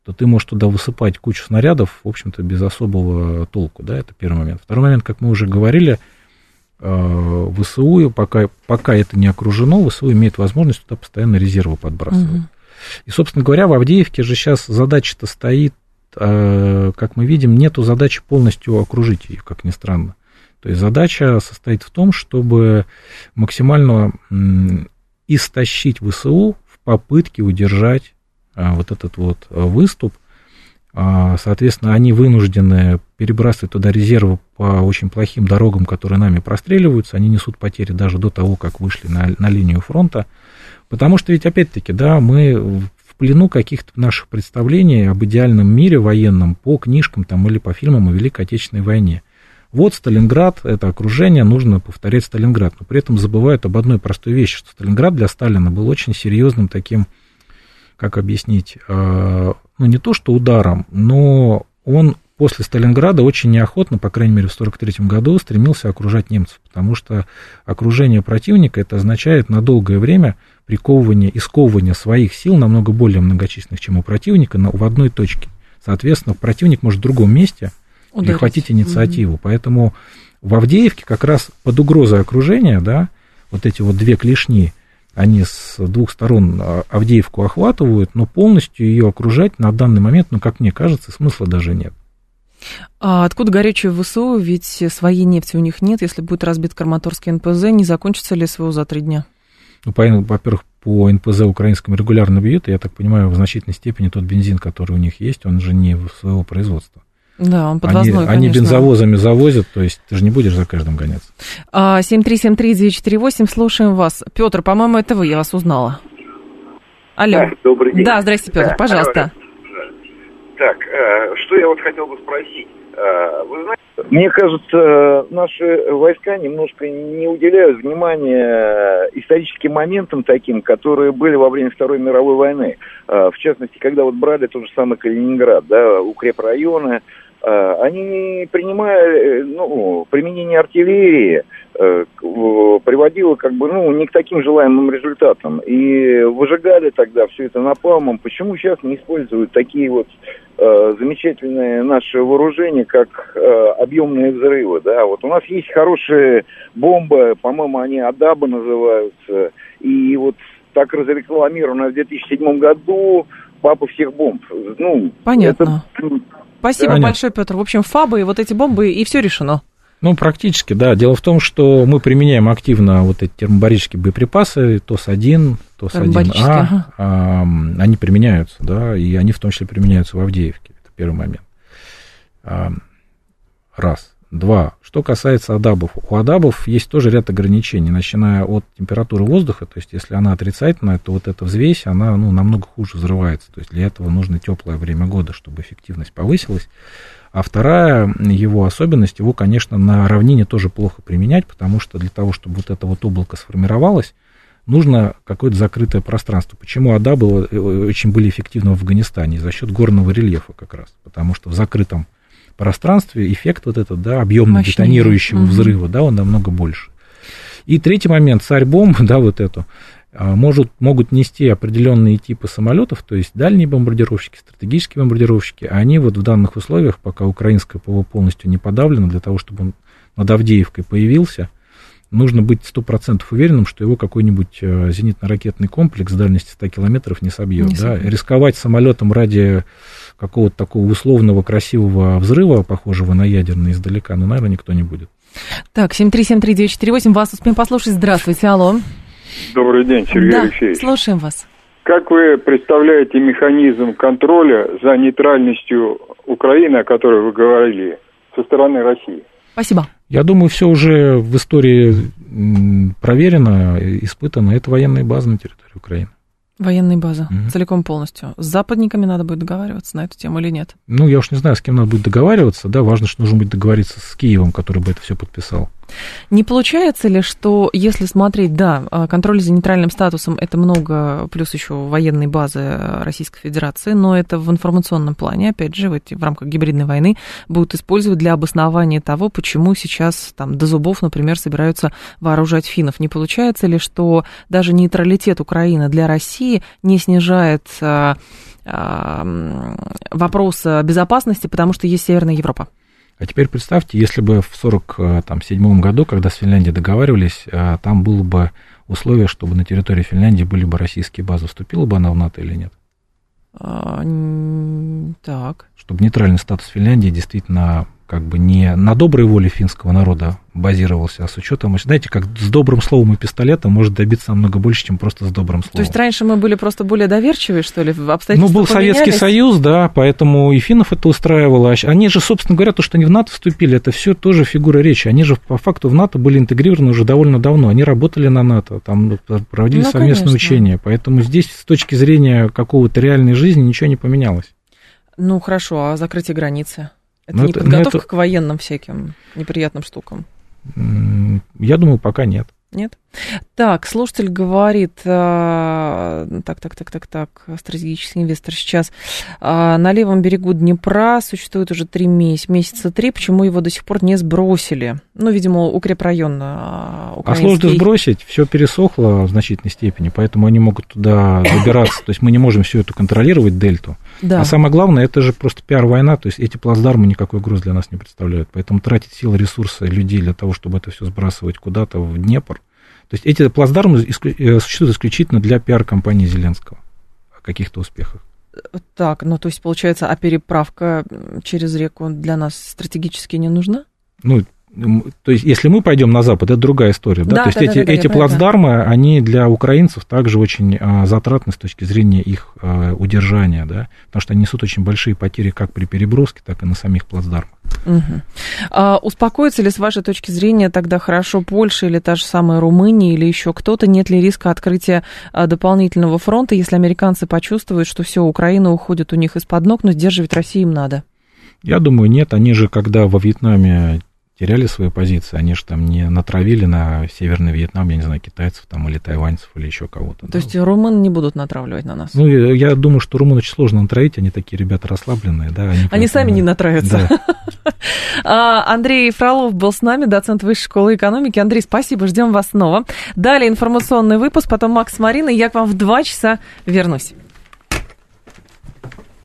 то ты можешь туда высыпать кучу снарядов, в общем-то, без особого толку, да, это первый момент. Второй момент, как мы уже говорили, а, ВСУ, пока, пока это не окружено, ВСУ имеет возможность туда постоянно резервы подбрасывать. Угу. И, собственно говоря, в Авдеевке же сейчас задача-то стоит Э, как мы видим, нету задачи полностью окружить ее, как ни странно. То есть задача состоит в том, чтобы максимально истощить ВСУ в попытке удержать э, вот этот вот выступ. А, соответственно, они вынуждены перебрасывать туда резервы по очень плохим дорогам, которые нами простреливаются. Они несут потери даже до того, как вышли на, на линию фронта. Потому что ведь, опять-таки, да, мы в плену каких-то наших представлений об идеальном мире военном по книжкам там, или по фильмам о Великой Отечественной войне. Вот Сталинград, это окружение, нужно повторять Сталинград. Но при этом забывают об одной простой вещи, что Сталинград для Сталина был очень серьезным таким, как объяснить, э, ну не то что ударом, но он после Сталинграда очень неохотно, по крайней мере в 1943 году, стремился окружать немцев, потому что окружение противника это означает на долгое время приковывание и сковывание своих сил намного более многочисленных, чем у противника, но в одной точке. Соответственно, противник может в другом месте Ударить. перехватить инициативу. Mm-hmm. Поэтому в Авдеевке как раз под угрозой окружения, да, вот эти вот две клешни, они с двух сторон а, Авдеевку охватывают, но полностью ее окружать на данный момент, ну, как мне кажется, смысла даже нет. А откуда горячее ВСУ? Ведь своей нефти у них нет. Если будет разбит Краматорский НПЗ, не закончится ли СВО за три дня? Ну, во-первых, по НПЗ украинскому регулярно бьют, и я так понимаю, в значительной степени тот бензин, который у них есть, он же не своего производства. Да, он подвозной, они, они бензовозами завозят, то есть ты же не будешь за каждым гоняться. 7373948, а, слушаем вас. Петр, по-моему, это вы, я вас узнала. Алло. Да, добрый день. Да, здрасте, Петр, да, пожалуйста. Так, э, что я вот хотел бы спросить. Э, вы знаете, мне кажется, наши войска немножко не уделяют внимания историческим моментам таким, которые были во время Второй мировой войны. Э, в частности, когда вот брали тот же самый Калининград, да, укрепрайоны, они не принимали, ну, применение артиллерии, Э, приводило как бы, ну, не к таким желаемым результатам. И выжигали тогда все это напалмом. Почему сейчас не используют такие вот э, замечательные наши вооружения, как э, объемные взрывы, да? Вот у нас есть хорошие бомбы, по-моему, они Адаба называются, и вот так разрекламировано в 2007 году папа всех бомб. Ну, Понятно. Это... Спасибо Понятно. большое, Петр. В общем, фабы и вот эти бомбы, и все решено. Ну, практически, да. Дело в том, что мы применяем активно вот эти термобарические боеприпасы, ТОС-1, ТОС-1А, ага. а, они применяются, да, и они в том числе применяются в Авдеевке. Это первый момент. А, раз. Два. Что касается адабов. У адабов есть тоже ряд ограничений, начиная от температуры воздуха, то есть если она отрицательная, то вот эта взвесь, она ну, намного хуже взрывается. То есть для этого нужно теплое время года, чтобы эффективность повысилась. А вторая его особенность, его, конечно, на равнине тоже плохо применять, потому что для того, чтобы вот это вот облако сформировалось, нужно какое-то закрытое пространство. Почему Адабы э, очень были эффективны в Афганистане? За счет горного рельефа как раз. Потому что в закрытом пространстве эффект вот этот, да, объемно детонирующего угу. взрыва, да, он намного больше. И третий момент, царь-бомб, (laughs) да, вот эту, а, может, могут нести определенные типы самолетов, то есть дальние бомбардировщики, стратегические бомбардировщики, а они вот в данных условиях, пока украинское ПВО полностью не подавлено, для того, чтобы он над Авдеевкой появился, нужно быть сто процентов уверенным, что его какой-нибудь э, зенитно-ракетный комплекс дальности 100 километров не собьет. Не да? Рисковать самолетом ради какого-то такого условного красивого взрыва, похожего на ядерный издалека, ну, наверное, никто не будет. Так, 7373948, вас успеем послушать. Здравствуйте, алло. Добрый день, Сергей да, Алексеевич. слушаем вас. Как вы представляете механизм контроля за нейтральностью Украины, о которой вы говорили, со стороны России? Спасибо. Я думаю, все уже в истории проверено, испытано. Это военные базы на территории Украины. Военные базы, mm-hmm. целиком полностью. С западниками надо будет договариваться на эту тему или нет? Ну, я уж не знаю, с кем надо будет договариваться. Да, важно, что нужно будет договориться с Киевом, который бы это все подписал. Не получается ли, что если смотреть, да, а, контроль за нейтральным статусом это много, плюс еще военные базы Российской Федерации, но это в информационном плане, опять же, в, эти, в рамках гибридной войны будут использовать для обоснования того, почему сейчас там до зубов, например, собираются вооружать финнов. Не получается ли, что даже нейтралитет Украины для России не снижает а, а, вопрос безопасности, потому что есть Северная Европа? А теперь представьте, если бы в 1947 году, когда с Финляндией договаривались, а, там было бы условие, чтобы на территории Финляндии были бы российские базы, вступила бы она в НАТО или нет? А, так. Чтобы нейтральный статус Финляндии действительно как бы не на доброй воле финского народа базировался, а с учетом, знаете, как с добрым словом и пистолетом может добиться намного больше, чем просто с добрым словом. То есть раньше мы были просто более доверчивые, что ли, в обстоятельства Ну, был поменялись? Советский Союз, да, поэтому и финнов это устраивало. Они же, собственно говоря, то, что они в НАТО вступили, это все тоже фигура речи. Они же по факту в НАТО были интегрированы уже довольно давно. Они работали на НАТО, там проводили ну, совместные конечно. учения. Поэтому здесь с точки зрения какого-то реальной жизни ничего не поменялось. Ну, хорошо, а закрытие границы? Это но ну, не это, ну, подготовка это... к военным всяким неприятным штукам? Я думаю, пока нет. Нет? Так, слушатель говорит, э, так, так, так, так, так, стратегический инвестор сейчас, э, на левом берегу Днепра существует уже три месяца, месяца три, почему его до сих пор не сбросили? Ну, видимо, укрепрайон э, украинский. А сложно сбросить, все пересохло в значительной степени, поэтому они могут туда добираться, то есть мы не можем всю эту контролировать, дельту. Да. А самое главное, это же просто пиар-война, то есть эти плацдармы никакой угрозы для нас не представляют, поэтому тратить силы, ресурсы людей для того, чтобы это все сбрасывать куда-то в Днепр, то есть эти плацдармы э, существуют исключительно для пиар-компании Зеленского о каких-то успехах. Так, ну то есть получается, а переправка через реку для нас стратегически не нужна? Ну, то есть, если мы пойдем на Запад, это другая история. Да? да то есть, да, эти, да, эти плацдармы, они для украинцев также очень а, затратны с точки зрения их а, удержания, да? потому что они несут очень большие потери как при переброске, так и на самих плацдармах. Угу. А, успокоится ли, с вашей точки зрения, тогда хорошо Польша или та же самая Румыния или еще кто-то? Нет ли риска открытия а, дополнительного фронта, если американцы почувствуют, что все, Украина уходит у них из-под ног, но сдерживать Россию им надо? Я думаю, нет. Они же, когда во Вьетнаме теряли свои позиции, они же там не натравили на Северный Вьетнам, я не знаю, китайцев там или тайваньцев или еще кого-то. То да. есть румын не будут натравливать на нас? Ну, я, я думаю, что румын очень сложно натравить, они такие ребята расслабленные, да. Они, они поэтому... сами не натравятся. Да. (laughs) А, Андрей Фролов был с нами, доцент Высшей школы экономики. Андрей, спасибо, ждем вас снова. Далее информационный выпуск, потом Макс Марина, и я к вам в два часа вернусь.